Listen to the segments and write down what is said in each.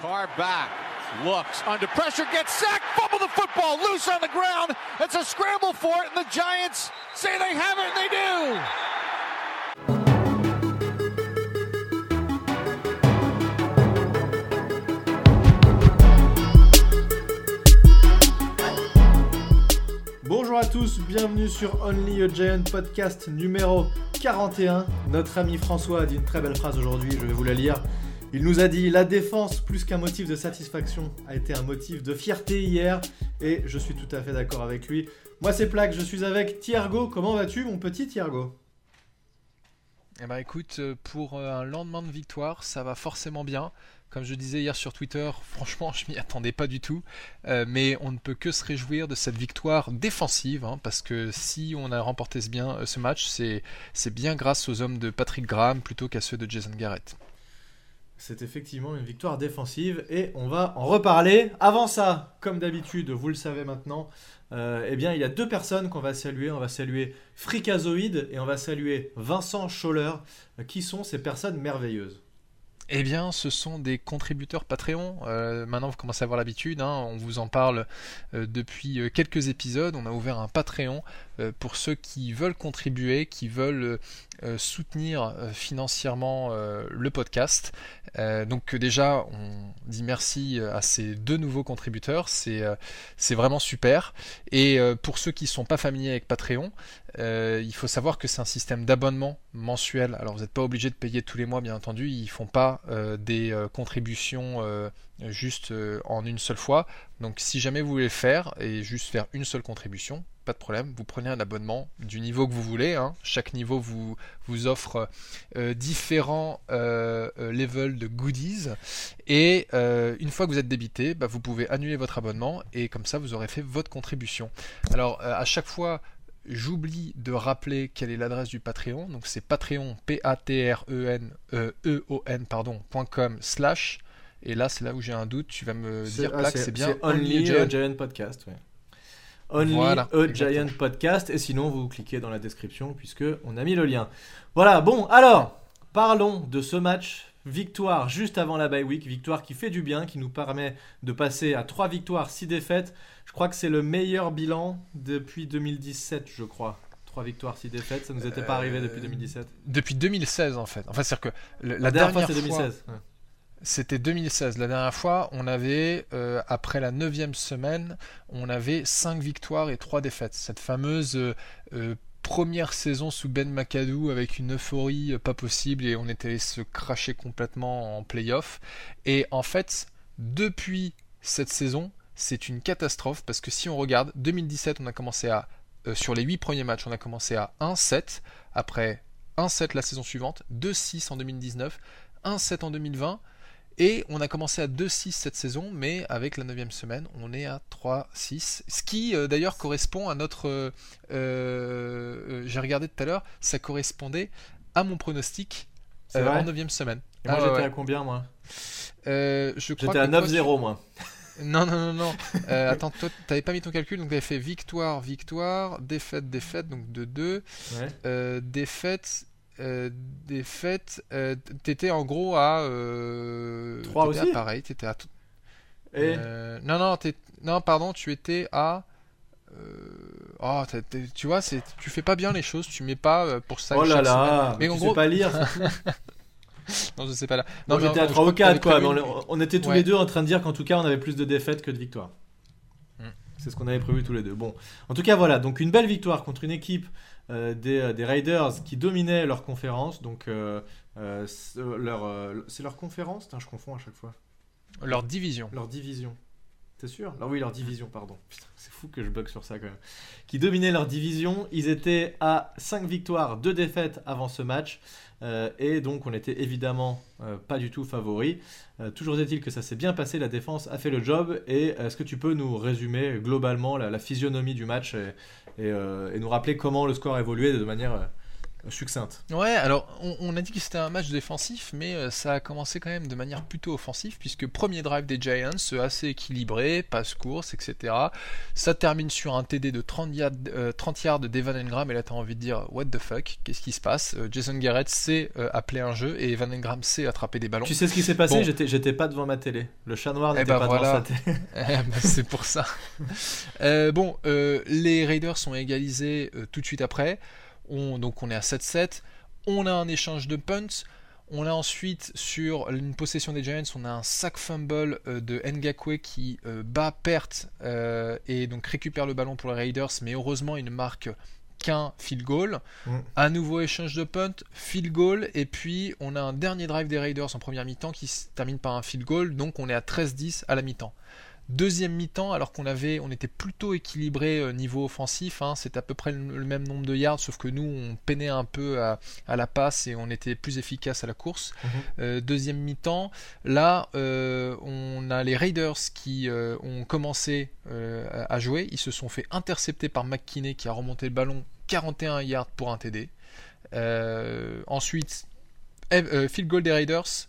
Carr back, looks under pressure, gets sacked, fumble the football, loose on the ground. It's a scramble for it, and the Giants say they have it, and they do. Bonjour à tous, bienvenue sur Only a Giant podcast numéro 41. Notre ami François a dit une très belle phrase aujourd'hui, je vais vous la lire. Il nous a dit la défense plus qu'un motif de satisfaction a été un motif de fierté hier et je suis tout à fait d'accord avec lui. Moi c'est Plaque, je suis avec Thiergo. Comment vas-tu mon petit Thiergo? Eh ben écoute, euh, pour euh, un lendemain de victoire, ça va forcément bien. Comme je disais hier sur Twitter, franchement, je m'y attendais pas du tout. Euh, mais on ne peut que se réjouir de cette victoire défensive, hein, parce que si on a remporté ce, match, c'est bien grâce aux hommes de Patrick Graham plutôt qu'à ceux de Jason Garrett. C'est effectivement une victoire défensive et on va en reparler. Avant ça, comme d'habitude, vous le savez maintenant, euh, eh bien, il y a deux personnes qu'on va saluer. On va saluer Fricazoïde et on va saluer Vincent Scholler. Qui sont ces personnes merveilleuses eh bien, ce sont des contributeurs Patreon. Euh, maintenant, vous commencez à avoir l'habitude. Hein. on vous en parle euh, depuis quelques épisodes. On a ouvert un Patreon pour ceux qui veulent contribuer, qui veulent soutenir financièrement le podcast. Euh, donc déjà, on dit merci à ces deux nouveaux contributeurs, c'est euh, vraiment super. Et euh, pour ceux qui ne sont pas familiers avec Patreon, il faut savoir que c'est un système d'abonnement mensuel. Alors vous n'êtes pas obligé de payer tous les mois, bien entendu. Ils font pas des contributions juste en une seule fois. Donc si jamais vous voulez le faire et juste faire une seule contribution, pas de problème, vous prenez un abonnement du niveau que vous voulez. Hein. Chaque niveau vous, offre euh, différents euh, euh, levels de goodies. Et une fois que vous êtes débité, bah, vous pouvez annuler votre abonnement et comme ça vous aurez fait votre contribution. Alors à chaque fois, J'oublie de rappeler quelle est l'adresse du Patreon. Donc c'est patreon, p a t r e n o n pardon, .com slash et là c'est là où j'ai un doute, tu vas me dire ah, c'est bien Only, Giant Podcast. Only a Giant Podcast. Et sinon, vous cliquez dans la description puisque on a mis le lien. Voilà, bon, alors, parlons de ce match. Victoire juste avant la bye week, victoire qui fait du bien, qui nous permet de passer à 3 victoires, 6 défaites. Je crois que c'est le meilleur bilan depuis 2017, je crois. 3 victoires, 6 défaites, ça nous était pas arrivé depuis 2017. Euh, depuis 2016 en fait. Enfin, c'est-à-dire que la, dernière, fois, c'est 2016. C'était 2016. La dernière fois, on avait, euh, après la neuvième semaine, on avait 5 victoires et 3 défaites. Cette fameuse euh, première saison sous Ben McAdoo avec une euphorie pas possible et on était allé se cracher complètement en playoff. Et en fait, depuis cette saison, c'est une catastrophe parce que si on regarde, 2017, on a commencé à, sur les 8 premiers matchs, on a commencé à 1-7. Après 1-7 la saison suivante, 2-6 en 2019, 1-7 en 2020. Et on a commencé à 2-6 cette saison, mais avec la 9 semaine, on est à 3-6. Ce qui euh, d'ailleurs correspond à notre... Euh, euh, j'ai regardé tout à l'heure, ça correspondait à mon pronostic en 9 semaine. Et moi ah, j'étais à combien moi? J'étais à 9-0 moi. Non, non, non, non. attends, toi, t'avais pas mis ton calcul, donc t'avais fait victoire, victoire, défaite, défaite, donc de 2. Ouais. défaite, euh, des fêtes, euh, t'étais en gros à. Euh, 3 aussi à pareil, t'étais à. Et euh, non, non, non, pardon, tu étais à. Oh, tu vois, tu fais pas bien les choses, tu mets pas pour ça. Oh là là, mais en gros... sais pas lire. non, je sais pas là. Non, j'étais à 3 ou 4 quoi, mais on, était tous les deux en train de dire qu'en tout cas on avait plus de défaites que de victoires. Hmm. C'est ce qu'on avait prévu tous les deux. Bon, en tout cas voilà, donc une belle victoire contre une équipe euh, euh, des, Raiders qui dominaient leur conférence. Donc, euh, leur, c'est leur conférence? Je confonds à chaque fois. Leur division. Leur division. T'es sûr? Alors oui, leur division, pardon. c'est fou que je bug sur ça quand même. Qui dominaient leur division. Ils étaient à 5 victoires, 2 défaites avant ce match. et donc on était évidemment pas du tout favoris. toujours est-il que ça s'est bien passé, la défense a fait le job. Et est-ce que tu peux nous résumer globalement la, la physionomie du match et, euh, et, nous rappeler comment le score a évolué de manière succincte. Ouais, alors on, a dit que c'était un match défensif, mais euh, ça a commencé quand même de manière plutôt offensive, puisque premier drive des Giants, assez équilibré, passe course, etc. Ça termine sur un TD de 30 yards, 30 yards d'Evan Engram, et là t'as envie de dire what the fuck, qu'est-ce qui se passe? Jason Garrett sait appeler un jeu, et Evan Engram sait attraper des ballons. Tu sais ce qui s'est passé? J'étais pas devant ma télé. Le chat noir eh n'était ben pas devant sa télé. Eh ben, c'est pour ça. bon, les Raiders sont égalisés tout de suite après. On, donc on est à 7-7. On a un échange de punts. On a ensuite sur une possession des Giants, on a un sac fumble euh, de Ngakwe qui euh, bat perte euh, et donc récupère le ballon pour les Raiders, mais heureusement il ne marque qu'un field goal. Mm. À nouveau échange de punt, field goal, et puis on a un dernier drive des Raiders en première mi-temps qui se termine par un field goal, donc on est à 13-10 à la mi-temps. Deuxième mi-temps, alors qu'on avait, on était plutôt équilibré euh, niveau offensif, hein, c'est à peu près le, même nombre de yards, sauf que nous on peinait un peu à, la passe et on était plus efficace à la course. Mhm. Euh, deuxième mi-temps, là euh, on a les Raiders qui ont commencé à jouer, ils se sont fait intercepter par McKinney qui a remonté le ballon 41 yards pour un TD. ensuite, field goal des Raiders,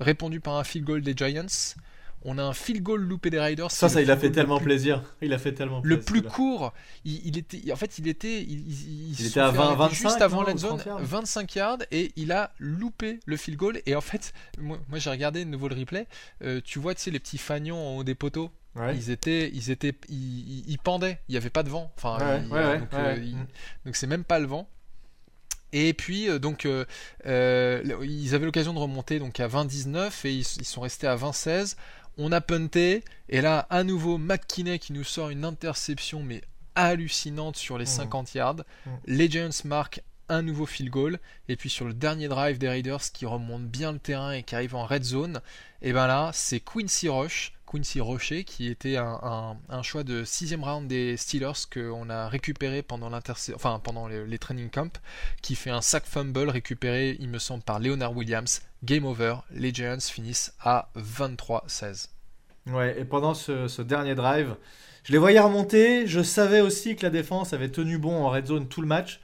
répondu par un field goal des Giants. On a un field goal loupé des Riders. Ça, ça, il a fait tellement plaisir. Il a fait tellement Le plus court, il, était, en fait, il était, il, était à 20, 25 juste avant la zone, 25 yards, et il a loupé le field goal. Et en fait, moi, j'ai regardé de nouveau le replay. Euh, tu vois, tu sais, les petits fagnons en haut des poteaux. Ils étaient, ils étaient, ils, pendaient. Il n'y avait pas de vent. Enfin, donc, euh, c'est même pas le vent. Et puis euh, donc euh, ils avaient l'occasion de remonter donc à 20-19 et ils, ils, sont restés à 20-16 on a punté, et là, à nouveau, McKinney qui nous sort une interception, mais hallucinante sur les 50 mmh. yards. Mmh. Les Giants marquent un nouveau field goal, et puis sur le dernier drive des Raiders qui remonte bien le terrain et qui arrive en red zone, et ben là, c'est Quincy Roche, Quincy Rocher, qui était un, choix de sixième round des Steelers qu'on a récupéré pendant, enfin, pendant les, training camps, qui fait un sack fumble récupéré, il me semble, par Leonard Williams. Game over, les Giants finissent à 23-16. Ouais, et pendant ce, dernier drive, je les voyais remonter. Je savais aussi que la défense avait tenu bon en red zone tout le match.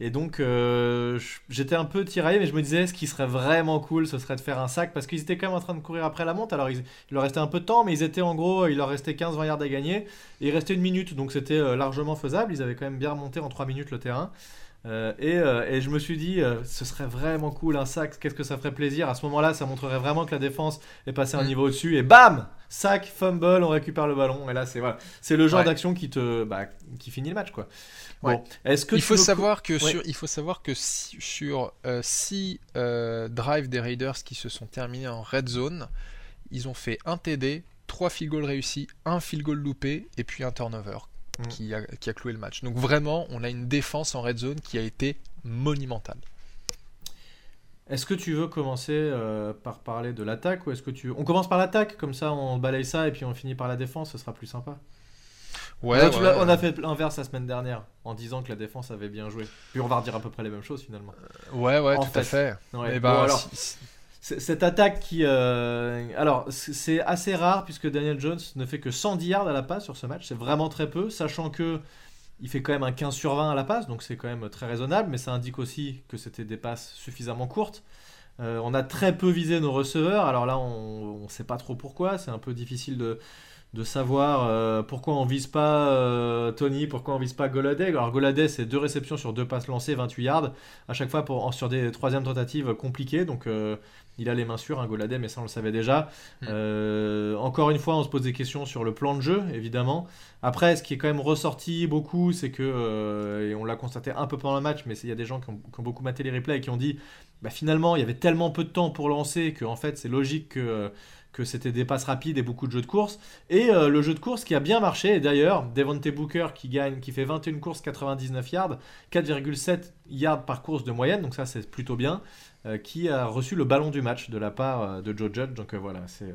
Et donc, euh, j'étais un peu tiraillé, mais je me disais, ce qui serait vraiment cool, ce serait de faire un sac, parce qu'ils étaient quand même en train de courir après la monte. Alors, il, leur restait un peu de temps, mais ils étaient en gros, il leur restait 15-20 yards à gagner. Et il restait une minute, donc c'était euh, largement faisable. Ils avaient quand même bien remonté en 3 minutes le terrain. Euh, et, je me suis dit, ce serait vraiment cool un sac, qu'est-ce que ça ferait plaisir? À ce moment-là, ça montrerait vraiment que la défense est passée un mm. niveau au-dessus. Et bam Sac, fumble, on récupère le ballon. Et là, c'est voilà, c'est le genre d'action qui te, bah, qui finit le match, quoi est-ce que il faut savoir que sur, il faut savoir que sur 6 euh, euh, drives des Raiders qui se sont terminés en red zone, ils ont fait un TD, 3 field goals réussis, un field goal loupé et puis un turnover mm. qui, a, qui a cloué le match. Donc vraiment, on a une défense en red zone qui a été monumentale. Est-ce que tu veux commencer euh, par parler de l'attaque ou est-ce que tu on commence par l'attaque comme ça on balaye ça et puis on finit par la défense, ce sera plus sympa. Ouais, on a fait l'inverse la semaine dernière en disant que la défense avait bien joué. Puis on va redire à peu près les mêmes choses finalement. Euh, ouais, ouais, tout à fait. Eh ben, alors, cette attaque qui. Euh, alors, c'est assez rare puisque Daniel Jones ne fait que 110 yards à la passe sur ce match. C'est vraiment très peu, sachant que. Il fait quand même un 15 sur 20 à la passe, donc c'est quand même très raisonnable, mais ça indique aussi que c'était des passes suffisamment courtes. Euh, on a très peu visé nos receveurs, alors là on ne sait pas trop pourquoi, c'est un peu difficile de, de savoir euh, pourquoi on vise pas euh, Tony, pourquoi on vise pas Goladay. Alors Goladay, c'est deux réceptions sur deux passes lancées, 28 yards, à chaque fois pour, sur des troisièmes tentatives compliquées. Donc euh, il a les mains sûres, un Goladay, mais ça on le savait déjà. Hmm. encore une fois, on se pose des questions sur le plan de jeu, évidemment. Après, ce qui est quand même ressorti beaucoup, c'est que, et on l'a constaté un peu pendant le match, mais il y a des gens qui ont, beaucoup maté les replays et qui ont dit, bah, finalement, il y avait tellement peu de temps pour lancer que en fait, c'est logique que que c'était des passes rapides et beaucoup de jeux de course. Et euh, le jeu de course qui a bien marché, et d'ailleurs, Devontae Booker qui gagne, qui fait 21 courses, 99 yards, 4,7 yards par course de moyenne, donc ça c'est plutôt bien, euh, qui a reçu le ballon du match de la part euh, de Joe Judge. Donc voilà, c'est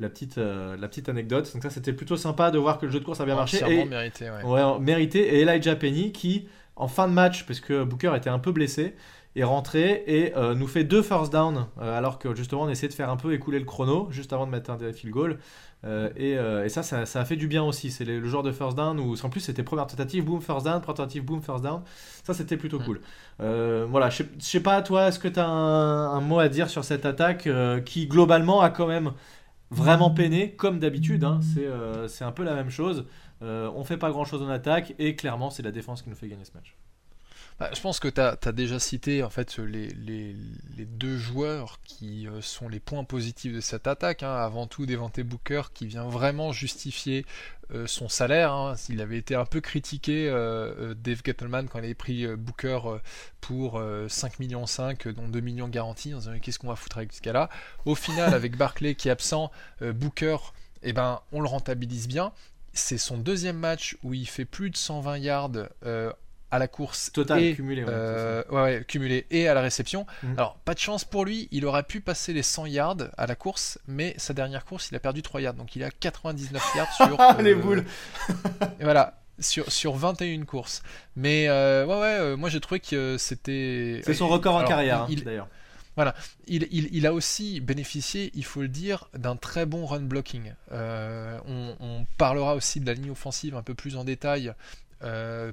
la petite, la petite anecdote. Donc ça c'était plutôt sympa de voir que le jeu de course a bien marché. Et, mérité, ouais. mérité. Et Elijah Penny qui en fin de match, parce que Booker était un peu blessé, est rentré et euh, nous fait deux first down, euh, alors que justement on essayait de faire un peu écouler le chrono, juste avant de mettre un field goal. Euh, et, et, ça, ça, a fait du bien aussi. C'est le, genre de first down où, en plus, c'était première tentative, boom, first down, première tentative, boom, first down. Ça, c'était plutôt cool. voilà, je sais pas, toi, est-ce que tu as un, mot à dire sur cette attaque qui, globalement, a quand même vraiment peiné, comme d'habitude. Hein. C'est un peu la même chose. on fait pas grand chose en attaque et clairement, c'est la défense qui nous fait gagner ce match. Bah, je pense que tu as, déjà cité en fait les, deux joueurs qui euh, sont les points positifs de cette attaque. Hein. Avant tout, Devante Booker qui vient vraiment justifier euh, son salaire. Hein. S'il avait été un peu critiqué, euh, Dave Gettleman, quand il avait pris Booker pour 5 millions 5, dont 2 millions garantis, en disant qu'est-ce qu'on va foutre avec ce gars-là? Au final, avec Barclay qui est absent, Booker, eh ben, on le rentabilise bien c'est son deuxième match où il fait plus de 120 yards à la course total et, cumulé, euh, ouais, cumulé et à la réception. Mhm. Alors pas de chance pour lui, il aurait pu passer les 100 yards à la course, mais sa dernière course il a perdu 3 yards, donc il a 99 yards sur les euh, boules. et voilà. Sur, sur 21 courses. Mais euh, ouais, ouais, moi j'ai trouvé que c'était. C'est son record en carrière, hein, d'ailleurs. Voilà, il, il, il, a aussi bénéficié, il faut le dire, d'un très bon run blocking. on, on, parlera aussi de la ligne offensive un peu plus en détail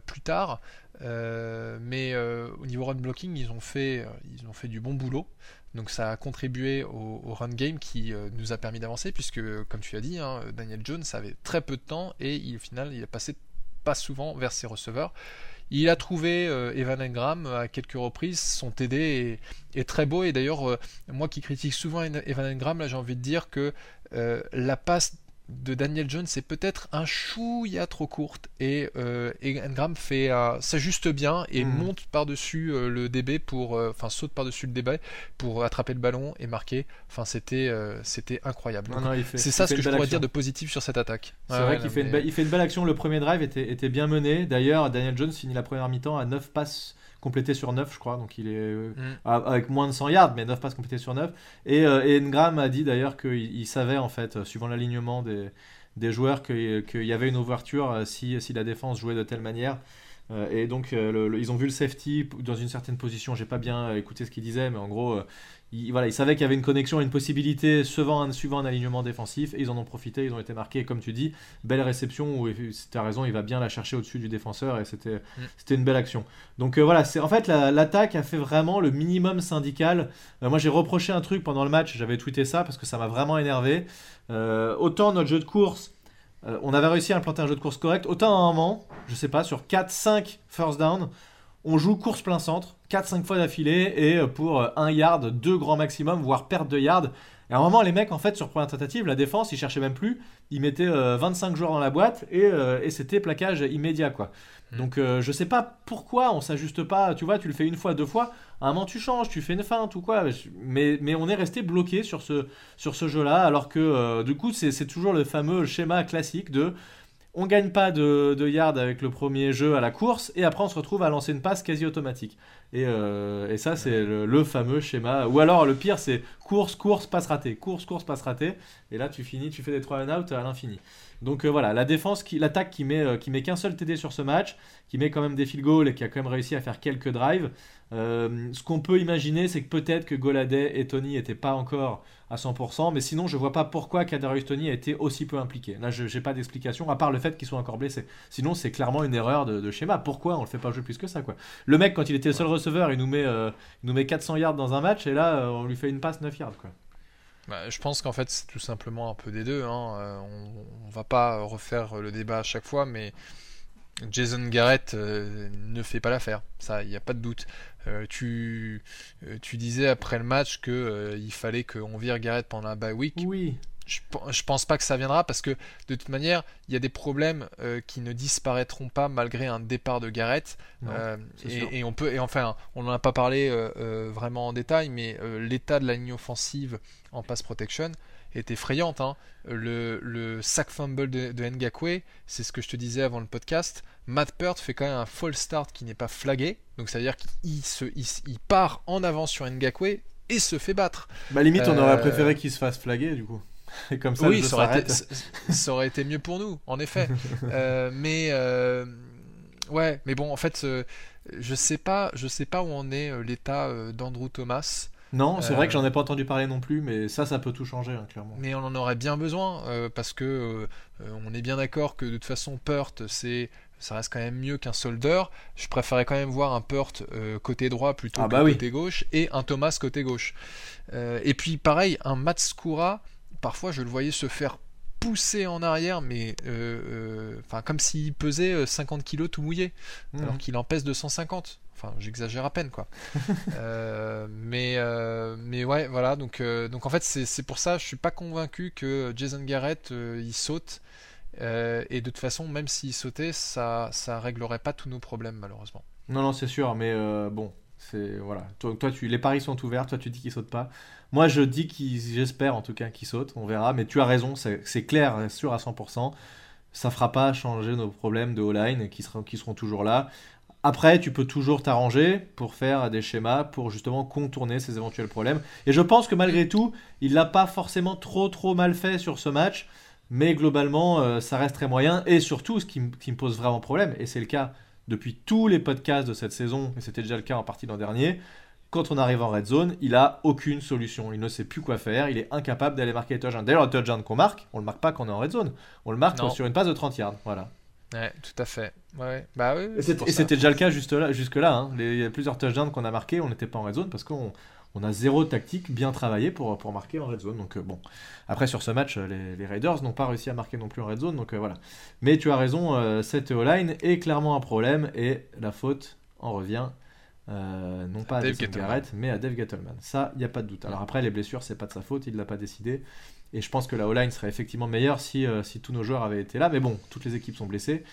plus tard. Euh, mais euh, au niveau run blocking, ils ont fait, euh, ils ont fait du bon boulot. Donc ça a contribué au, run game qui nous a permis d'avancer puisque, comme tu as dit, hein, Daniel Jones avait très peu de temps et au final, il a passé pas souvent vers ses receveurs. Il a trouvé Evan Engram à quelques reprises. Son TD est, très beau. Et d'ailleurs, moi qui critique souvent Evan Engram, là j'ai envie de dire que la passe de Daniel Jones est peut-être un chouïa trop courte et, euh, fait s'ajuste bien et hmm. monte par-dessus euh, le DB pour euh, enfin saute par-dessus le DB pour attraper le ballon et marquer. Enfin c'était euh, c'était incroyable. C'est ça ce que je pourrais dire de positif sur cette attaque. C'est vrai qu'il fait, une fait une belle action. Le premier drive était, était bien mené. D'ailleurs, Daniel Jones finit la première mi-temps à 9 passes complété sur 9, je crois. Donc il est euh, mm. avec moins de 100 yards, mais 9 passes complétées sur 9. Et, euh, et Engram a dit d'ailleurs qu'il savait, en fait, euh, suivant l'alignement des, des joueurs, qu'il y avait une ouverture si, si la défense jouait de telle manière. et donc, ils ont vu le safety dans une certaine position. J'ai pas bien écouté ce qu'il disait, mais en gros, ils, voilà, ils savaient qu'il y avait une connexion, une possibilité suivant un, suivant un alignement défensif, et ils en ont profité, ils ont été marqués, comme tu dis, belle réception, où tu as raison, il va bien la chercher au-dessus du défenseur, et c'était mm. c'était une belle action. Donc euh, voilà, c'est en fait l'attaque a fait vraiment le minimum syndical. Euh, moi j'ai reproché un truc pendant le match, j'avais tweeté ça, parce que ça m'a vraiment énervé. Euh, autant notre jeu de course, on avait réussi à implanter un jeu de course correct, autant à un moment, je sais pas, sur 4-5 first down, on joue course plein centre, 4-5 fois d'affilée, et euh, pour 1 euh, yard, 2 grands maximum, voire perte de yard. Et à un moment, les mecs, en fait, sur première tentative, la défense, ils cherchaient même plus. Ils mettaient 25 euh, joueurs dans la boîte et, c'était plaquage immédiat, quoi. Hmm. Donc, je sais pas pourquoi on s'ajuste pas. Tu vois, tu le fais une fois, deux fois. À un moment, tu changes, tu fais une feinte ou quoi. Mais, mais on est resté bloqué sur ce, sur ce jeu-là, alors que du coup, c'est toujours le fameux schéma classique de on gagne pas de, de yards avec le premier jeu à la course, et après on se retrouve à lancer une passe quasi automatique. Et, euh, ça, c'est le, fameux schéma. Ou alors, le pire, c'est course, course, passe ratée. Course, course, passe ratée. Et là, tu finis, tu fais des 3 and out à l'infini. Donc euh, voilà, la défense, l'attaque qui met, euh, qui met qu'un seul TD sur ce match, qui met quand même des field goals et qui a quand même réussi à faire quelques drives. Ce qu'on peut imaginer, c'est que peut-être que Goladay et Tony n'étaient pas encore à 100%, mais sinon je vois pas pourquoi Kadarius Tony a été aussi peu impliqué. Là, je n'ai pas d'explication, à part le fait qu'il soit encore blessé. Sinon, c'est clairement une erreur de, schéma. Pourquoi on le fait pas jouer plus que ça quoi? Le mec, quand il était le seul receveur, il nous met, euh, il nous met 400 yards dans un match, et là, euh, on lui fait une passe 9 yards. Quoi. Bah, je pense qu'en fait, c'est tout simplement un peu des deux. Hein. Euh, on, on va pas refaire le débat à chaque fois, mais Jason Garrett ne fait pas l'affaire, ça, il n'y a pas de doute. Euh, tu, euh, tu disais après le match que euh, il fallait qu'on vire Garrett pendant la bye week. Oui. Je, je, pense pas que ça viendra parce que de toute manière, il y a des problèmes qui ne disparaîtront pas malgré un départ de Garrett. et, on peut, et enfin, on n'en a pas parlé vraiment en détail, mais l'état de la ligne offensive en pass protection, est effrayante. Hein. Le, le, sack fumble de, de Ngakwe, c'est ce que je te disais avant le podcast. Matt Peart fait quand même un false start qui n'est pas flagué. Donc ça veut dire qu'il se, il, part en avant sur Ngakwe et se fait battre. Bah limite on aurait euh, préféré qu'il se fasse flaguer du coup. Et comme ça, oui, ça aurait, été, ça aurait, été, mieux pour nous, en effet. Euh, mais euh, Ouais, mais bon, en fait, je sais pas, je sais pas où en est l'état d'Andrew Thomas. Non, c'est vrai que j'en ai pas entendu parler non plus, mais ça, ça peut tout changer, hein, clairement. Mais on en aurait bien besoin, parce que on est bien d'accord que de toute façon, Peart, c'est ça reste quand même mieux qu'un Solder. Je préférais quand même voir un Peart euh, côté droit plutôt ah que bah côté gauche et un Thomas côté gauche. Euh, et puis pareil, un Matskura, parfois je le voyais se faire pousser en arrière, mais euh, comme s'il pesait 50 kg tout mouillé, mmh. alors qu'il en pèse 250. Enfin, j'exagère à peine, quoi. mais, mais ouais, voilà. Donc, donc en fait, c'est pour ça, je suis pas convaincu que Jason Garrett il saute. Euh, et de toute façon, même s'il sautait, ça, ça réglerait pas tous nos problèmes, malheureusement. Non, non, c'est sûr, mais euh, bon, c'est voilà. Toi, toi, tu, les paris sont ouverts. Toi, tu dis qu'il saute pas. Moi, je dis qu'il, j'espère en tout cas qu'il saute. On verra. Mais tu as raison, c'est clair, sûr à 100%. Ça fera pas changer nos problèmes de O-line qui seront, qui seront toujours là. Après, tu peux toujours t'arranger pour faire des schémas pour justement contourner ces éventuels problèmes. Et je pense que malgré tout, il l'a pas forcément trop trop mal fait sur ce match. Mais globalement, euh, ça reste très moyen. Et surtout, ce qui, me pose vraiment problème, et c'est le cas depuis tous les podcasts de cette saison, et c'était déjà le cas en partie l'an dernier, quand on arrive en red zone, il a aucune solution. Il ne sait plus quoi faire. Il est incapable d'aller marquer les touchdowns. D'ailleurs, le touchdown qu'on marque, on le marque pas quand on est en red zone. On le marque sur une passe de 30 yards. Voilà. Ouais, tout à fait. Ouais, bah oui, et c'était déjà le cas jusque là. Jusque là hein. il y a plusieurs touchdowns qu'on a marqués, on n'était pas en red zone parce qu'on on a zéro tactique bien travaillé pour, pour marquer en red zone. Donc euh, bon, après sur ce match, les, Raiders n'ont pas réussi à marquer non plus en red zone. Donc euh, voilà. Mais tu as raison, euh, cette O-line est clairement un problème et la faute en revient. non pas à Dave Garrett, mais à Dave Gettleman. Ça, il n'y a pas de doute. Alors après, les blessures, c'est pas de sa faute, il ne l'a pas décidé. Et je pense que la O-line serait effectivement meilleure si, si tous nos joueurs avaient été là. Mais bon, toutes les équipes sont blessées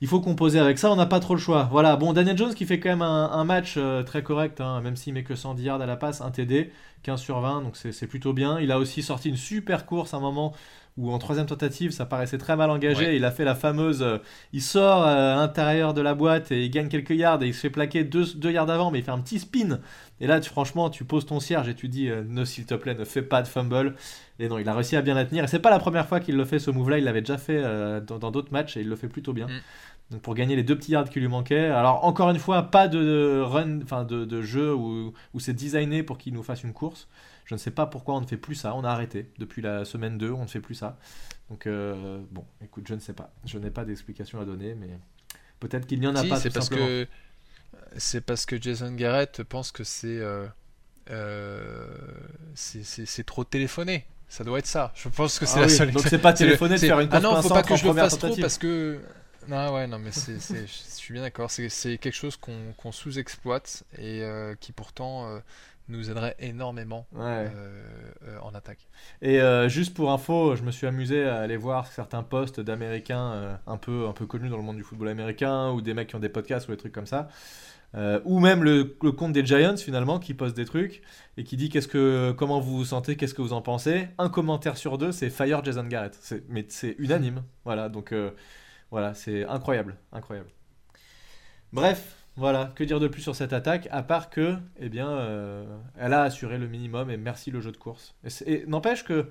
il faut composer avec ça, on n'a pas trop le choix. Voilà, bon, Daniel Jones qui fait quand même un, match euh, très correct, hein, même s'il met que 110 yards à la passe, un TD, 15 sur 20, donc c'est plutôt bien. Il a aussi sorti une super course à un moment où en troisième tentative ça paraissait très mal engagé. Il a fait la fameuse, euh, il sort euh, à l'intérieur de la boîte et il gagne quelques yards et il se fait plaquer deux, yards avant, mais il fait un petit spin. Et là, tu, franchement, tu poses ton cierge et tu dis, ne s'il te plaît, ne fais pas de fumble. Et non, il a réussi à bien la tenir. Et c'est pas la première fois qu'il le fait ce move-là, il l'avait déjà fait dans d'autres matchs et il le fait plutôt bien. Mm. Donc pour gagner les deux petits yards qui lui manquaient. Alors encore une fois, pas de run, enfin de, jeu où, c'est designé pour qu'il nous fasse une course. Je ne sais pas pourquoi on ne fait plus ça. On a arrêté depuis la semaine 2, on ne fait plus ça. Donc euh, bon, écoute, je ne sais pas. Je n'ai pas d'explication à donner, mais peut-être qu'il n'y en a pas. C'est parce que c'est parce que Jason Garrett pense que c'est euh, euh, c'est trop téléphoné. Ça doit être ça. Je pense que c'est ah la seule. Donc c'est pas téléphoné de faire une course Ah non, faut pas que je le fasse trop parce que non, ouais, non, mais c'est, je suis bien d'accord. C'est, quelque chose qu'on, sous-exploite et euh, qui pourtant euh, nous aiderait énormément euh, en attaque. Et juste pour info, je me suis amusé à aller voir certains posts d'Américains un, peu, un peu connus dans le monde du football américain ou des mecs qui ont des podcasts ou des trucs comme ça. ou même le, le, compte des Giants finalement qui poste des trucs et qui dit qu'est-ce que comment vous vous sentez, qu'est-ce que vous en pensez. Un commentaire sur deux, c'est Fire Jason Garrett. mais c'est unanime. Voilà, donc voilà, c'est incroyable, incroyable. Bref, voilà, que dire de plus sur cette attaque, à part que, eh bien, euh, elle a assuré le minimum et merci le jeu de course. Et, n'empêche que,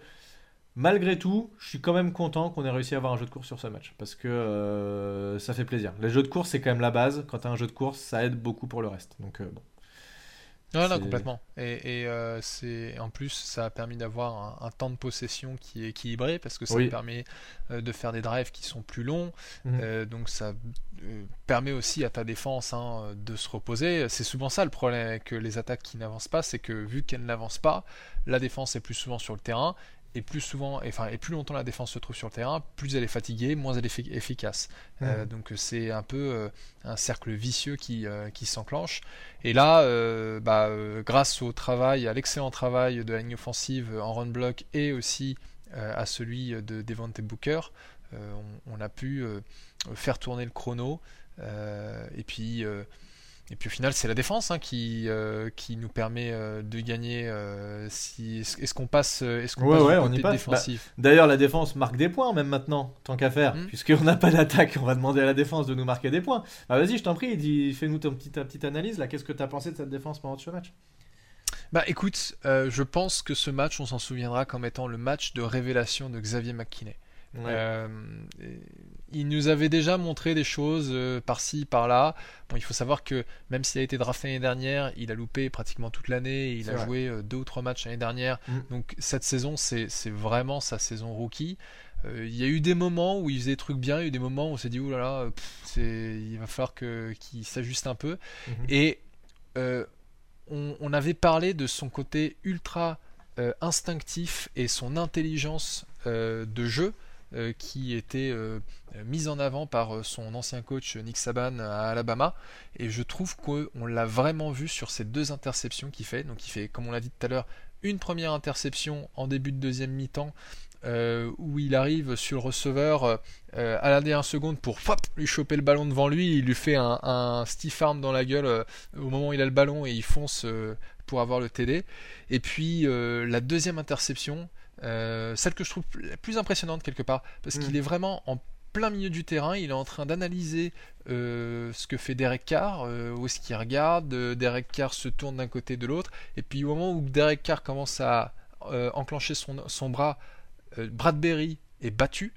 malgré tout, je suis quand même content qu'on ait réussi à avoir un jeu de course sur ce match, parce que euh, ça fait plaisir. Les jeux de course, c'est quand même la base. Quand tu as un jeu de course, ça aide beaucoup pour le reste. Donc, euh, bon. Non, non, complètement. Et, et euh, c'est en plus, ça a permis d'avoir un, temps de possession qui est équilibré parce que ça permet euh, de faire des drives qui sont plus longs. Mhm. Euh, donc ça permet aussi à ta défense hein, de se reposer. C'est souvent ça le problème avec les attaques qui n'avancent pas, c'est que vu qu'elles n'avancent pas, la défense est plus souvent sur le terrain et plus souvent, enfin, et plus longtemps la défense se trouve sur le terrain, plus elle est fatiguée, moins elle est efficace. Euh, donc c'est un peu euh, un cercle vicieux qui, euh, qui s'enclenche. Et là, bah, grâce au travail, à l'excellent travail de la ligne offensive en run block et aussi à celui de Devante Booker, on, a pu faire tourner le chrono. et puis et puis au final, c'est la défense hein, qui, euh, qui nous permet euh, de gagner. Euh, si, est-ce qu'on passe, est-ce qu'on passe on y passe. Bah, d'ailleurs, la défense marque des points même maintenant, tant qu'à faire, hmm. puisqu'on n'a pas d'attaque. On va demander à la défense de nous marquer des points. Bah, vas-y, je t'en prie, fais-nous ta petite, ta petite analyse là. Qu'est-ce que tu as pensé de cette défense pendant ce match? Bah écoute, je pense que ce match, on s'en souviendra comme étant le match de révélation de Xavier McKinney. Il nous avait déjà montré des choses par-ci, par-là. Bon, il faut savoir que même s'il a été drafté l'année dernière, il a loupé pratiquement toute l'année. Il a joué deux ou trois matchs l'année dernière. Mm. Donc cette saison, c'est vraiment sa saison rookie. Euh, il y a eu des moments où il faisait des trucs bien, il y a eu des moments où on s'est dit, oulala, il va falloir qu'il s'ajuste un peu. Mhm. Et euh, on, avait parlé de son côté ultra euh, instinctif et son intelligence de jeu. Qui était mise en avant par son ancien coach Nick Saban à Alabama. Et je trouve qu'on l'a vraiment vu sur ces deux interceptions qu'il fait. Donc il fait, comme on l'a dit tout à l'heure, une première interception en début de deuxième mi-temps euh, où il arrive sur le receveur euh, à la dernière seconde pour lui choper le ballon devant lui, il lui fait un, stiff arm dans la gueule euh, au moment où il a le ballon et il fonce pour avoir le TD. Et puis la deuxième interception, celle que je trouve la plus impressionnante quelque part, parce qu'il mm. est vraiment en plein milieu du terrain, il est en train d'analyser ce que fait Derek Carr, où est-ce qu'il regarde, Derek Carr se tourne d'un côté de l'autre, et puis au moment où Derek Carr commence à enclencher son, son bras euh, Bradbury est battu.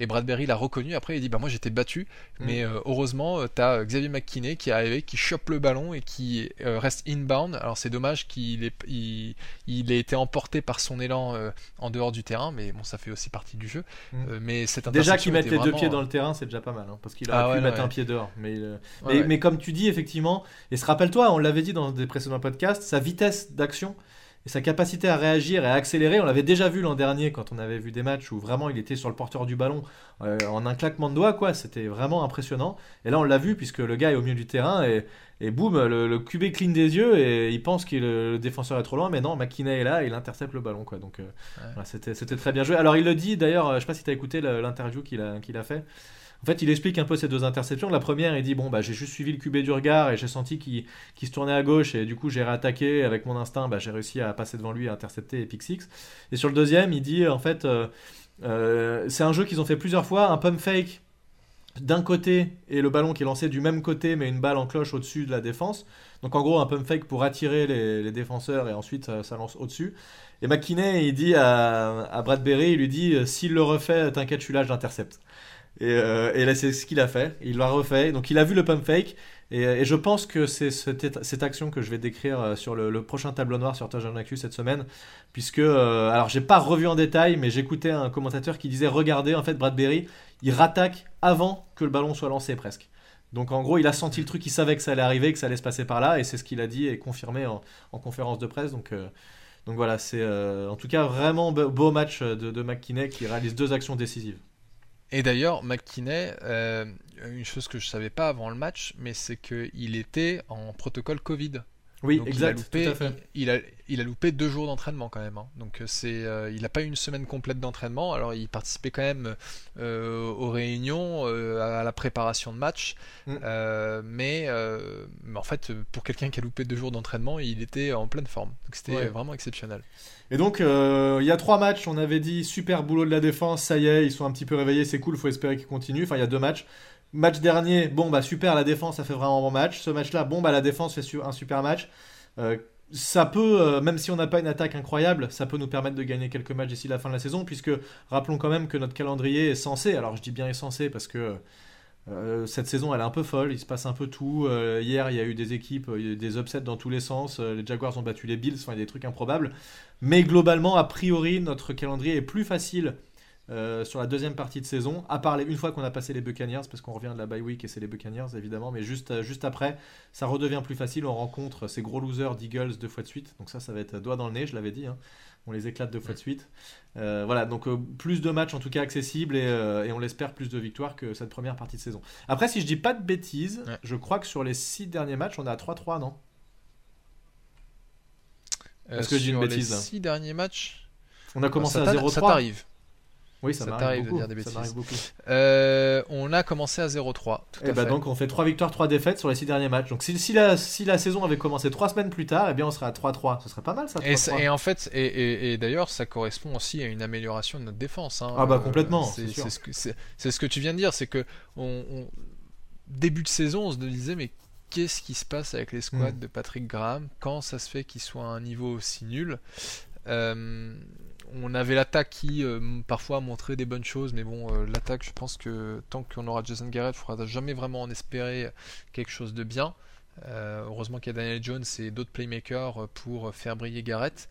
Et Bradbury l'a reconnu. Après, il dit Bah, moi j'étais battu. Mm. Mais euh, heureusement, euh, tu as Xavier McKinney qui est arrivé, qui chope le ballon et qui reste inbound. Alors, c'est dommage qu'il ait, il, ait été emporté par son élan en dehors du terrain. Mais bon, ça fait aussi partie du jeu. Mm. mais Déjà qu'il mette les deux pieds dans le terrain, c'est déjà pas mal. Hein, parce qu'il a ah pu mettre un pied dehors. Mais, mais, mais, comme tu dis, effectivement, et se rappelle-toi, on l'avait dit dans des précédents podcasts, sa vitesse d'action et sa capacité à réagir et à accélérer, on l'avait déjà vu l'an dernier quand on avait vu des matchs où vraiment il était sur le porteur du ballon euh, en un claquement de doigts, quoi. C'était vraiment impressionnant. Et là, on l'a vu puisque le gars est au milieu du terrain et, et boum, le, le QB cligne des yeux et il pense que le, défenseur est trop loin, mais non, McKinney est là et il intercepte le ballon, quoi. Donc, euh, c'était très bien joué. Alors, il le dit d'ailleurs, je sais pas si tu as écouté l'interview qu'il a, qu'il a fait. En fait, il explique un peu ces deux interceptions. La première, il dit Bon, bah, j'ai juste suivi le QB du regard et j'ai senti qu'il se tournait à gauche et du coup, j'ai réattaqué. Avec mon instinct, bah, j'ai réussi à passer devant lui, à intercepter et pick six. Et sur le deuxième, il dit En fait, euh, euh, c'est un jeu qu'ils ont fait plusieurs fois un pump fake d'un côté et le ballon qui est lancé du même côté, mais une balle en cloche au-dessus de la défense. Donc en gros, un pump fake pour attirer les, défenseurs et ensuite ça, lance au-dessus. Et McKinney, il dit à, à Bradbury, il lui dit S'il le refait, t'inquiète, je suis là, j'intercepte. Et, euh, et là, c'est ce qu'il a fait. Il l'a refait. Donc, il a vu le pump fake. Et, je pense que c'est cette, action que je vais décrire euh, sur le, prochain tableau noir sur Tajanacus cette semaine. Puisque, euh, alors, j'ai pas revu en détail, mais j'écoutais un commentateur qui disait Regardez, en fait, Bradbury, il rattaque avant que le ballon soit lancé presque. Donc en gros, il a senti le truc, il savait que ça allait arriver, que ça allait se passer par là, et c'est ce qu'il a dit et confirmé en, en conférence de presse. Donc, euh, donc voilà, c'est en tout cas vraiment beau match de McKinney qui réalise deux actions décisives. Et d'ailleurs, McKinney, euh, une chose que je savais pas avant le match, mais c'est qu'il était en protocole Covid. Oui, exact. Il a, loupé, il, a, il a loupé deux jours d'entraînement quand même. Hein. Donc euh, c'est, euh, il n'a pas eu une semaine complète d'entraînement. Alors il participait quand même euh, aux réunions, à la préparation de match. Mm. mais, mais, en fait, pour quelqu'un qui a loupé deux jours d'entraînement, il était en pleine forme. Donc c'était vraiment exceptionnel. Et donc il y a trois matchs. On avait dit super boulot de la défense. Ça y est, ils sont un petit peu réveillés. C'est cool. Il faut espérer qu'ils continuent. Enfin, il y a deux matchs. Match dernier, bon bah super, la défense a fait vraiment un bon match. Ce match-là, bon bah la défense fait un super match. Euh, ça peut, euh, même si on n'a pas une attaque incroyable, ça peut nous permettre de gagner quelques matchs d'ici la fin de la saison, puisque rappelons quand même que notre calendrier est censé, alors je dis bien est censé parce que euh, cette saison elle est un peu folle, il se passe un peu tout. hier il y a eu des équipes, des upsets dans tous les sens, les Jaguars ont battu les Bills, enfin il y a des trucs improbables. Mais globalement, a priori, notre calendrier est plus facile euh, sur la deuxième partie de saison, à part une fois qu'on a passé les Buccaneers, parce qu'on revient de la bye week et c'est les Buccaneers évidemment, mais juste, euh, juste après, ça redevient plus facile. On rencontre ces gros losers d'Eagles deux fois de suite, donc ça, ça va être doigt dans le nez, je l'avais dit. Hein. On les éclate deux fois de suite. Euh, voilà, donc plus de matchs en tout cas accessibles et, on l'espère plus de victoires que cette première partie de saison. Après, si je dis pas de bêtises, je crois que sur les six derniers matchs, on est à 3-3, non? Est-ce que je dis une bêtise les six derniers matchs? On a commencé à 0-3. Ça t'arrive. Oui, ça, t'arrive de dire des bêtises. Euh, on a commencé à 0-3. Et bah donc on fait 3 victoires, 3 défaites sur les 6 derniers matchs. Donc si, si, la, si la saison avait commencé 3 semaines plus tard, eh bien on serait à 3-3. Ce serait pas mal ça. 3 -3. Et, en fait, et, et, d'ailleurs, ça correspond aussi à une amélioration de notre défense. Hein. Ah bah complètement. c'est ce, que, ce que tu viens de dire, c'est que on, début de saison, on se disait mais qu'est-ce qui se passe avec les squads mm. de Patrick Graham? Quand ça se fait qu'il soit à un niveau aussi nul? Euh, on avait l'attaque qui parfois montrait des bonnes choses, mais bon, l'attaque, je pense que tant qu'on aura Jason Garrett, il ne faudra jamais vraiment en espérer quelque chose de bien. heureusement qu'il y a Daniel Jones et d'autres playmakers pour faire briller Garrett.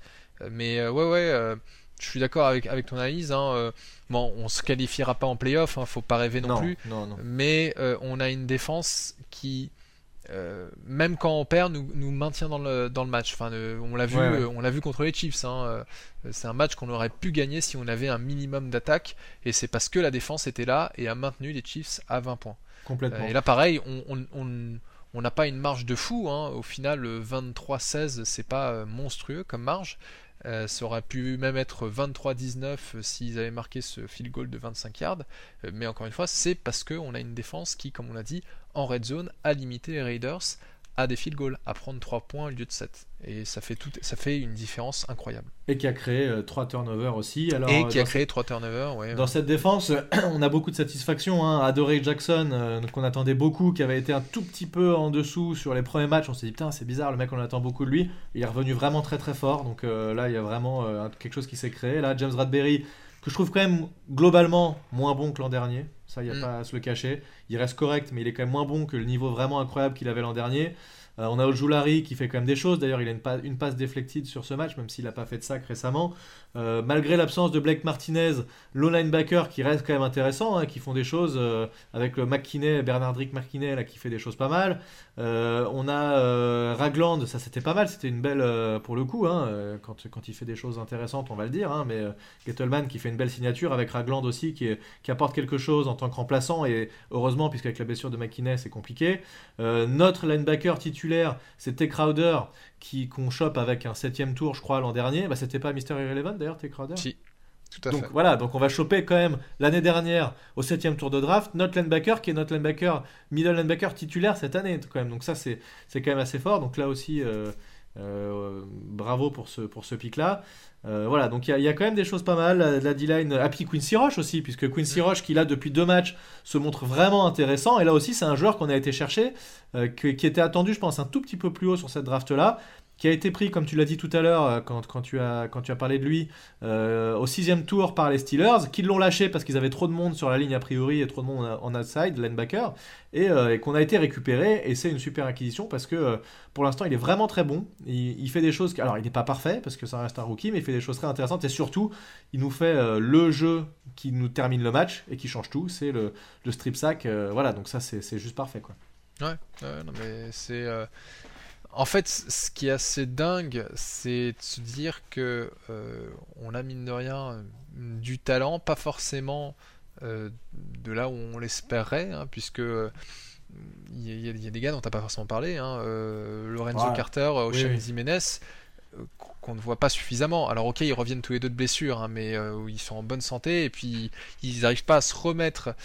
mais ouais, ouais, je suis d'accord avec, avec ton analyse. Hein, bon, on se qualifiera pas en playoff, hein, faut pas rêver non, plus. Mais on a une défense qui euh, même quand on perd, nous, nous maintient dans le, dans le match. Enfin, on l'a vu, on l'a vu contre les Chiefs. Hein. Euh, c'est un match qu'on aurait pu gagner si on avait un minimum d'attaque, et c'est parce que la défense était là et a maintenu les Chiefs à 20 points. Complètement. et là, pareil, on n'a pas une marge de fou. Hein. Au final, 23-16, c'est pas euh, monstrueux comme marge. ça aurait pu même être 23-19 s'ils avaient marqué ce field goal de 25 yards. mais encore une fois, c'est parce qu'on a une défense qui, comme on l'a dit, en red zone à limiter les Raiders à des field goals, à prendre 3 points au lieu de 7. Et ça fait, tout, ça fait une différence incroyable. Et qui a créé 3 euh, turnovers aussi. Alors, et qui a créé 3 turnovers, ouais. Dans cette défense, on a beaucoup de satisfaction. Hein. Adoré Jackson, euh, qu'on attendait beaucoup, qui avait été un tout petit peu en dessous sur les premiers matchs. On s'est dit, putain, c'est bizarre, le mec, on attend beaucoup de lui. Il est revenu vraiment très très fort. Donc euh, là, il y a vraiment quelque chose qui s'est créé. Là, James Radberry, que je trouve quand même globalement moins bon que l'an dernier. Ça, il n'y a mm. pas à se le cacher. Il reste correct, mais il est quand même moins bon que le niveau vraiment incroyable qu'il avait l'an dernier. Euh, on a Ojulari qui fait quand même des choses. D'ailleurs, il a une, passe deflected sur ce match, même s'il n'a pas fait de sac récemment. Euh, malgré l'absence de Blake Martinez, low linebacker qui reste quand même intéressant, hein, qui font des choses euh, avec le McKinney, Bernardrick McKinney là, qui fait des choses pas mal. On a Ragland, ça c'était pas mal, c'était une belle pour le coup, hein, quand, il fait des choses intéressantes, on va le dire. Hein, mais Gettleman qui fait une belle signature avec Ragland aussi qui, qui, apporte quelque chose en tant que remplaçant et heureusement puisqu'avec la blessure de McKinney c'est compliqué. notre linebacker titulaire c'était Crowder qui qu'on chope avec un septième tour, je crois, l'an dernier. Bah, c'était pas Mister Irrelevant d'ailleurs, T. Crowder Si. Tout à donc voilà, donc on va choper quand même l'année dernière au septième tour de draft notre linebacker qui est notre linebacker middle linebacker titulaire cette année quand même. Donc ça c'est c'est quand même assez fort. Donc là aussi euh, bravo pour ce pour ce pic là. Euh, voilà, donc il y, a quand même des choses pas mal. La, D-line, ah, puis Quincy Roche aussi, puisque Quincy Roche, qui là depuis deux matchs, se montre vraiment intéressant. Et là aussi, c'est un joueur qu'on a été chercher, qui, qui, était attendu, je pense, un tout petit peu plus haut sur cette draft-là qui a été pris, comme tu l'as dit tout à l'heure, euh, quand, quand, tu as, quand tu as parlé de lui, euh, au sixième tour par les Steelers, qui l'ont lâché parce qu'ils avaient trop de monde sur la ligne a priori et trop de monde en outside, linebacker, et, euh, et qu'on a été récupéré. Et c'est une super acquisition parce que pour l'instant, il est vraiment très bon. Il, fait des choses. Alors, il n'est pas parfait parce que ça reste un rookie, mais il fait des choses très intéressantes. Et surtout, il nous fait le jeu qui nous termine le match et qui change tout. C'est le, le, strip sack. voilà, donc ça, c'est juste parfait. Quoi. Ouais, non, mais c'est. En fait, ce qui est assez dingue, c'est de se dire que euh, on a mine de rien du talent, pas forcément euh, de là où on l'espérait, hein, puisque il y, a des gars dont tu n'as pas forcément parlé, hein, euh, Lorenzo Carter, Ocean oui, Jiménez, qu'on ne voit pas suffisamment. Alors ok, ils reviennent tous les deux de blessures, hein, mais ils sont en bonne santé et puis ils n'arrivent pas à se remettre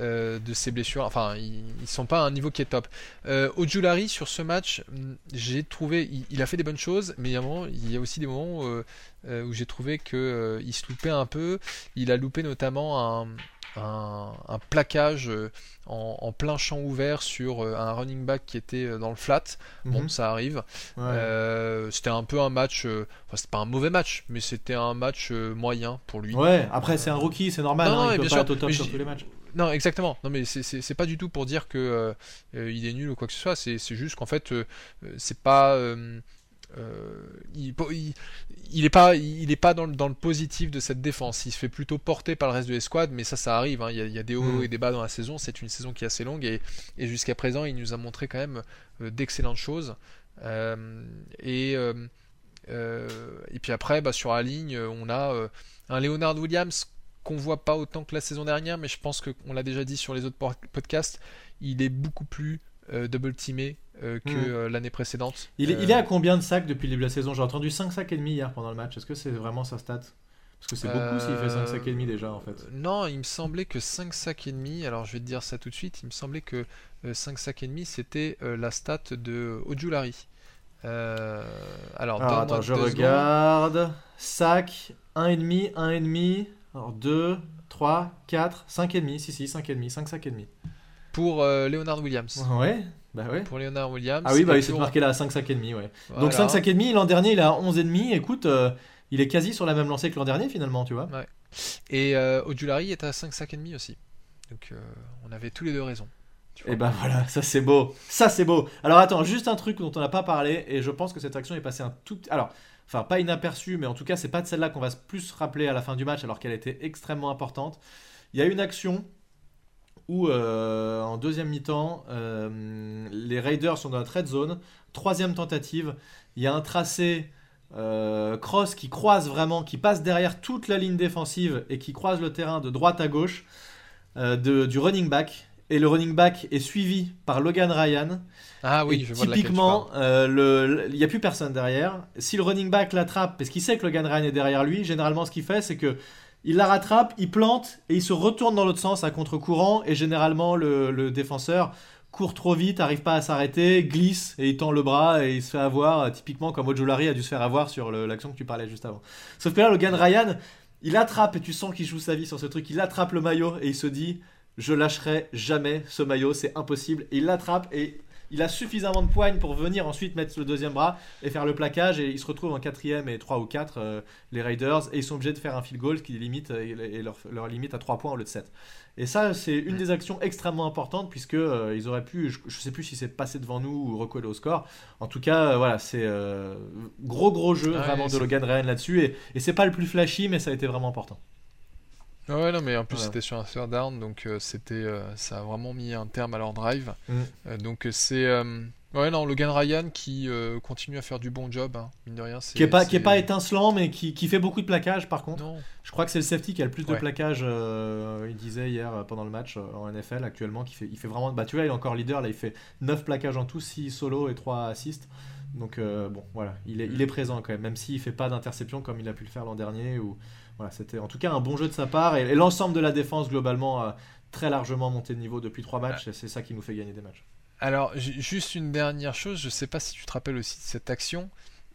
euh, de ses blessures. Enfin, ils, sont pas à un niveau qui est top. Euh, Ojulari sur ce match, mm, j'ai trouvé, il, a fait des bonnes choses, mais il y a, il y a aussi des moments euh, euh, où j'ai trouvé que il se loupait un peu. Il a loupé notamment un, un, plaquage en, plein champ ouvert sur un running back qui était dans le flat. Bon, mhm. ça arrive. c'était un peu un match, enfin, c'était pas un mauvais match, mais c'était un match moyen pour lui. Ouais, après, c'est un rookie, c'est normal. Non, hein, il peut pas être au top sur tous les matchs. Non, exactement. Non, mais c'est pas du tout pour dire que euh, euh, il est nul ou quoi que ce soit. C'est juste qu'en fait, euh, c'est pas. Il, il, est pas, il est pas dans le, dans le, positif de cette défense. Il se fait plutôt porter par le reste de l'escouade, mais ça, ça arrive. Hein. Il, y a, des hauts mm. et des bas dans la saison. C'est une saison qui est assez longue et, et jusqu'à présent, il nous a montré quand même d'excellentes choses. et et puis après, bah, sur la ligne, on a un Leonard Williams qu'on voit pas autant que la saison dernière, mais je pense qu'on l'a déjà dit sur les autres podcasts, il est beaucoup plus euh, double teamé euh, que euh, l'année précédente. Il est, il est, à combien de sacs depuis le début de la saison? J'ai entendu 5 sacs et demi hier pendant le match. Est-ce que c'est vraiment sa stat? Parce que c'est beaucoup s'il fait 5 sacs et demi déjà en fait. Non, il me semblait que 5 sacs et demi, alors je vais te dire ça tout de suite, il me semblait que 5 sacs et demi c'était la stat de Ojulari. alors, alors attends, je regarde. Sac, 1,5, 1,5. Alors 2, 3, 4, 5,5. Si, si, 5,5. 5, 5,5. Pour euh, Leonard Williams. Ouais? Bah ouais. Pour Leonard Williams. Ah oui, bah il s'est marqué là à 5, 5,5. Ouais. Donc 5, 5,5. L'an dernier, il a 11,5. Écoute, euh, il est quasi sur la même lancée que l'an dernier finalement, tu vois. Ouais. Et euh, Odulari est à 5 sacs et demi aussi. Donc euh, on avait tous les deux raison. Et ben voilà, ça c'est beau. Ça c'est beau. Alors attends, juste un truc dont on n'a pas parlé et je pense que cette action est passée un tout alors enfin pas inaperçue mais en tout cas c'est pas de celle-là qu'on va plus rappeler à la fin du match alors qu'elle était extrêmement importante. Il y a une action où euh, en deuxième mi-temps, euh, les Raiders sont dans la trade zone. Troisième tentative, il y a un tracé euh, cross qui croise vraiment, qui passe derrière toute la ligne défensive et qui croise le terrain de droite à gauche de, du running back. Et le running back est suivi par Logan Ryan. Ah oui, je Typiquement, il n'y a plus personne derrière. Si le running back l'attrape, parce qu'il sait que Logan Ryan est derrière lui, généralement ce qu'il fait, c'est que il la rattrape, il plante et il se retourne dans l'autre sens à contre-courant. Et généralement, le, défenseur court trop vite, arrive pas à s'arrêter, glisse et il tend le bras et il se fait avoir, typiquement comme Ojulari a dû se faire avoir sur l'action que tu parlais juste avant. Sauf que là, le gars Ryan, il attrape et tu sens qu'il joue sa vie sur ce truc. Il attrape le maillot et il se dit Je lâcherai jamais ce maillot, c'est impossible. Et il l'attrape et il a suffisamment de poigne pour venir ensuite mettre le deuxième bras et faire le plaquage. Et il se retrouve en quatrième et 3 ou 4, euh, les Raiders. Et ils sont obligés de faire un field goal qui limite, et leur, limite à 3 points au lieu de 7. Et ça, c'est une des actions extrêmement importantes puisque euh, ils auraient pu, je, ne sais plus si c'est passé devant nous ou recoller au score. En tout cas, euh, voilà, c'est gros gros jeu vraiment de Logan Ryan là-dessus. Et, et c'est pas le plus flashy, mais ça a été vraiment important. Ouais, non, mais en plus c'était sur un third down, donc euh, c'était, euh, ça a vraiment mis un terme à leur drive. Mm. Euh, donc c'est, ouais, non, Logan Ryan qui continue à faire du bon job, hein, mine de rien. Qui est pas, qui est pas étincelant, mais qui, qui, fait beaucoup de plaquages par contre. Je crois que c'est le safety qui a le plus de plaquages. il disait hier pendant le match en NFL actuellement, qui fait, il fait vraiment, bah tu vois, il est encore leader là, il fait 9 plaquages en tout, 6 solo et 3 assists. Donc bon, voilà, il est, il est présent quand même, même s'il fait pas d'interception comme il a pu le faire l'an dernier ou c'était en tout cas un bon jeu de sa part et, l'ensemble de la défense globalement a très largement monté de niveau depuis trois matchs et c'est ça qui nous fait gagner des matchs. Alors juste une dernière chose, je sais pas si tu te rappelles aussi de cette action.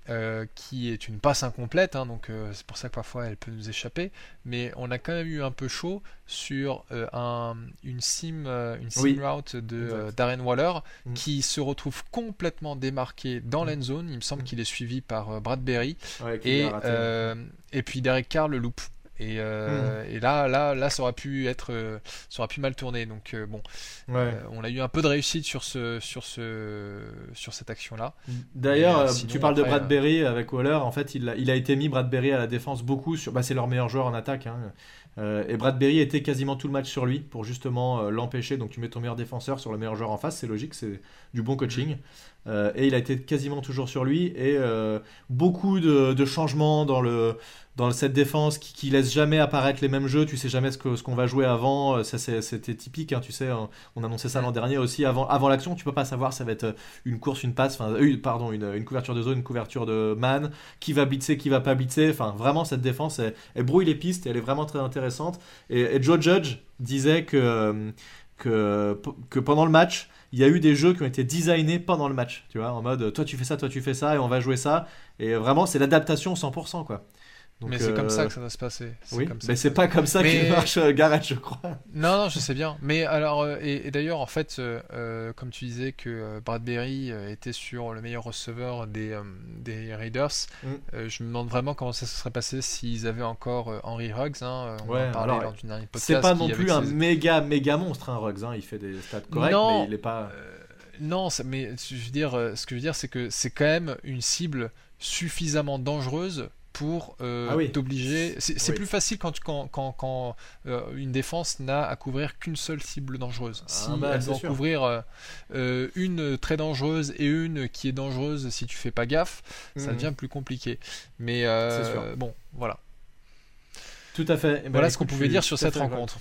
Euh, qui est une passe incomplète, hein, donc euh, c'est pour ça que parfois elle peut nous échapper, mais on a quand même eu un peu chaud sur euh, un, une sim, une sim route de Darren Waller mm. qui se retrouve complètement démarqué dans mm. l'end zone. Il me semble mm. qu'il est suivi par Bradbury et, et puis Derek Carr le loupe. Et, euh, hmm. et, là, là, là, ça aurait pu être, euh, ça aurait pu mal tourner. Donc euh, bon, on a eu un peu de réussite sur ce, sur ce, sur cette action-là. D'ailleurs, tu parles de Bradbury avec Waller. En fait, il a, il a été mis Bradbury à la défense beaucoup. Sur, bah, c'est leur meilleur joueur en attaque. Hein. et Bradbury était quasiment tout le match sur lui pour justement l'empêcher. Donc tu mets ton meilleur défenseur sur le meilleur joueur en face, c'est logique, c'est du bon coaching. Et il a été quasiment toujours sur lui et beaucoup de, de changements dans le dans cette défense qui, qui, laisse jamais apparaître les mêmes jeux. Tu sais jamais ce qu'on ce qu'on va jouer avant. Euh, ça, c'était typique, hein, tu sais. Hein. On annonçait ça l'an dernier aussi. Avant, avant l'action, tu peux pas savoir ça va être euh, une course, une passe, enfin, euh, pardon, une, une, couverture de zone, une couverture de man, qui va blitzer, qui va pas blitzer. Enfin, vraiment, cette défense, elle, brouille les pistes et elle est vraiment très intéressante. Et, Joe Judge disait que, que, que pendant le match, il y a eu des jeux qui ont été designés pendant le match, tu vois, en mode toi tu fais ça, toi tu fais ça et on va jouer ça. Et vraiment, c'est l'adaptation 100%, quoi mais c'est comme ça euh, que ça va se passer. Oui, mais c'est pas comme ça qu'il marche euh, Garrett, je crois. Non, non, je sais bien. Mais alors, euh, et, d'ailleurs, en fait, comme tu disais que Bradbury était sur le meilleur receveur des, des Raiders, mm. je me demande vraiment comment ça se serait passé s'ils avaient encore Henry Ruggs. Hein, on ouais, en parlait lors d'une podcast. C'est pas non plus un méga, méga monstre, hein, Ruggs. Hein, il fait des stats corrects, mais il est pas. non, mais je veux dire, ce que je veux dire, c'est que c'est quand même une cible suffisamment dangereuse pour euh, ah t'obliger. C'est plus facile quand, quand, quand, quand euh, une défense n'a à couvrir qu'une seule cible dangereuse. Ah si bah, elle doit couvrir euh, une très dangereuse et une qui est dangereuse si tu fais pas gaffe, ça mhm. devient plus compliqué. Mais bon, voilà. Tout à fait. Eh ben, voilà ce qu'on pouvait dire sur cette rencontre.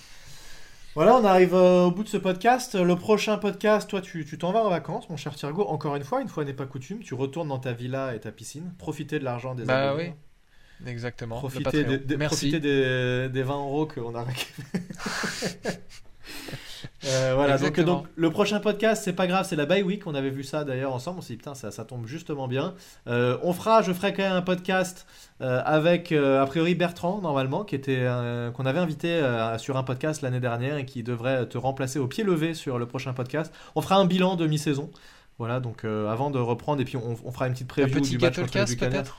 Voilà, on arrive au bout de ce podcast. Le prochain podcast, toi, tu t'en vas en vacances, mon cher Thiergo. Encore une fois, une fois n'est pas coutume, tu retournes dans ta villa et ta piscine. Profiter de l'argent des bah, Oui. Exactement. Profiter, des, profiter des, des 20 euros qu'on a récupérés. Euh, voilà, donc, donc, le prochain podcast, c'est pas grave, c'est la bye week. On avait vu ça d'ailleurs ensemble. On s'est dit, putain, ça, ça tombe justement bien. Euh, on fera, je ferai quand même un podcast euh, avec, a priori, Bertrand, normalement, qui était qu'on avait invité sur un podcast l'année dernière et qui devrait te remplacer au pied levé sur le prochain podcast. On fera un bilan de mi-saison. Voilà, donc avant de reprendre, et puis on, fera une petite preview un petit du match contre peut-être?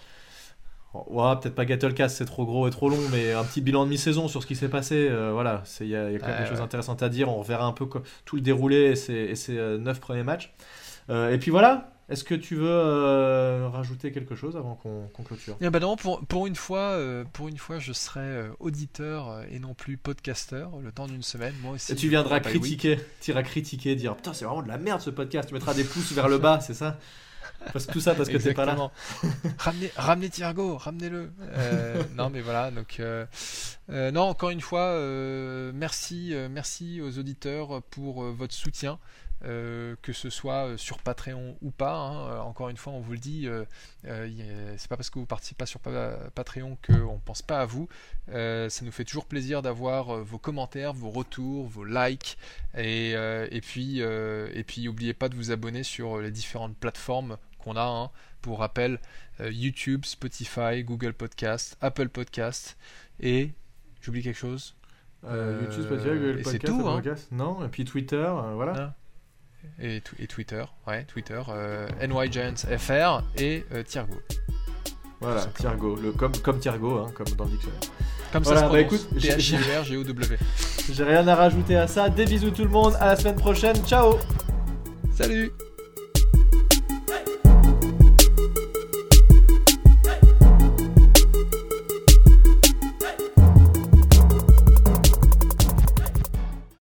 Ouais, peut-être pas Gatlecast, c'est trop gros et trop long, mais un petit bilan de mi-saison sur ce qui s'est passé. voilà, il y a, quand même des choses intéressantes à dire. On reverra un peu tout le déroulé et ces, neuf premiers matchs. et puis voilà, est-ce que tu veux euh, rajouter quelque chose avant qu'on clôture? Eh ben non, pour, pour, une fois, euh, pour une fois, je serai euh, auditeur et non plus podcasteur le temps d'une semaine. Moi aussi. Et tu viendras critiquer, tu iras critiquer, dire putain c'est vraiment de la merde ce podcast. Tu mettras des pouces vers le bas, c'est ça? Parce, Tout ça parce que t'es pas là. ramenez, ramenez Thiergo, ramenez-le. non mais voilà, donc non encore une fois, merci, merci aux auditeurs pour votre soutien. Euh, que ce soit euh, sur Patreon ou pas. Hein. Euh, encore une fois, on vous le dit, c'est pas parce que vous participez pas sur Patreon qu'on pense pas à vous. ça nous fait toujours plaisir d'avoir vos commentaires, vos retours, vos likes, et puis et puis n'oubliez pas de vous abonner sur les différentes plateformes qu'on a. Hein. Pour rappel, YouTube, Spotify, Google Podcast, Apple Podcast, et j'oublie quelque chose. YouTube, Spotify, Google Podcast, tout, hein. Non, et puis Twitter, voilà. Ah et, et, Twitter, ouais, Twitter, euh, NYGiantsFR et euh, Thiergo. Voilà, Thiergo, le, comme, comme Thiergo, hein, comme dans le dictionnaire. Comme ça se bah écoute, J'ai rien à rajouter à ça. Des bisous tout le monde, à la semaine prochaine, ciao Salut